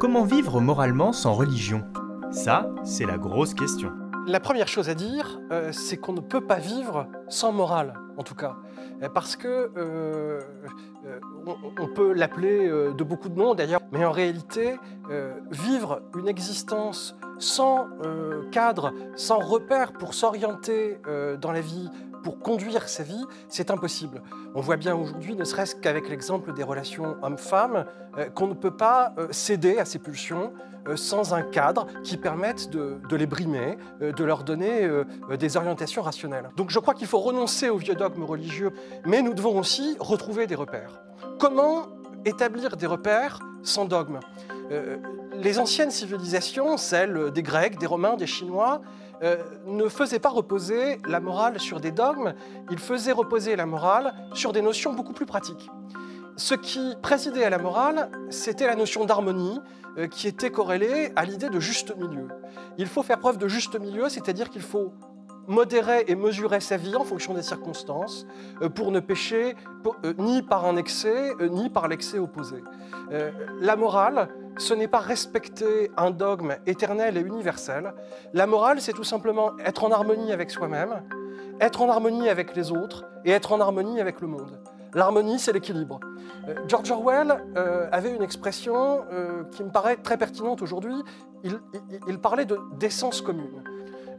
comment vivre moralement sans religion? Ça, c'est la grosse question. La première chose à dire, euh, c'est qu'on ne peut pas vivre sans morale, en tout cas. Euh, parce que euh, on, peut l'appeler de beaucoup de noms d'ailleurs, mais en réalité, vivre une existence sans cadre, sans repère pour s'orienter dans la vie, pour conduire sa vie, c'est impossible. On voit bien aujourd'hui, ne serait-ce qu'avec l'exemple des relations hommes-femmes, euh, qu'on ne peut pas euh, céder à ces pulsions euh, sans un cadre qui permette de, les brimer, de leur donner des orientations rationnelles. Donc je crois qu'il faut renoncer aux vieux dogmes religieux, mais nous devons aussi retrouver des repères. Comment établir des repères sans dogme Les anciennes civilisations, celles des Grecs, des Romains, des Chinois, euh, ne faisait pas reposer la morale sur des dogmes, il faisait reposer la morale sur des notions beaucoup plus pratiques. Ce qui présidait à la morale, c'était la notion d'harmonie euh, qui était corrélée à l'idée de juste milieu. Il faut faire preuve de juste milieu, c'est-à-dire qu'il faut modérer et mesurer sa vie en fonction des circonstances euh, pour ne pécher ni par un excès ni par l'excès opposé. La morale, ce n'est pas respecter un dogme éternel et universel. La morale, c'est tout simplement être en harmonie avec soi-même, être en harmonie avec les autres et être en harmonie avec le monde. L'harmonie, c'est l'équilibre. Euh, George Orwell euh, avait une expression euh, qui me paraît très pertinente aujourd'hui. il, parlait de d'essence commune.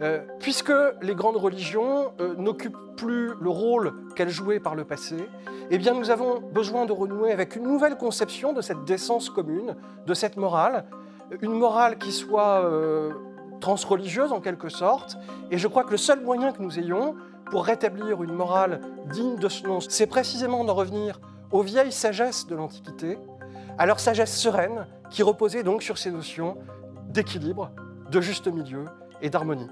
Euh, puisque les grandes religions euh, n'occupent plus le rôle qu'elles jouaient par le passé, eh bien nous avons besoin de renouer avec une nouvelle conception de cette décence commune, de cette morale, une morale qui soit euh, transreligieuse en quelque sorte. Et je crois que le seul moyen que nous ayons pour rétablir une morale digne de ce nom, c'est précisément de revenir aux vieilles sagesses de l'Antiquité, à leur sagesse sereine qui reposait donc sur ces notions d'équilibre, de juste milieu et d'harmonie.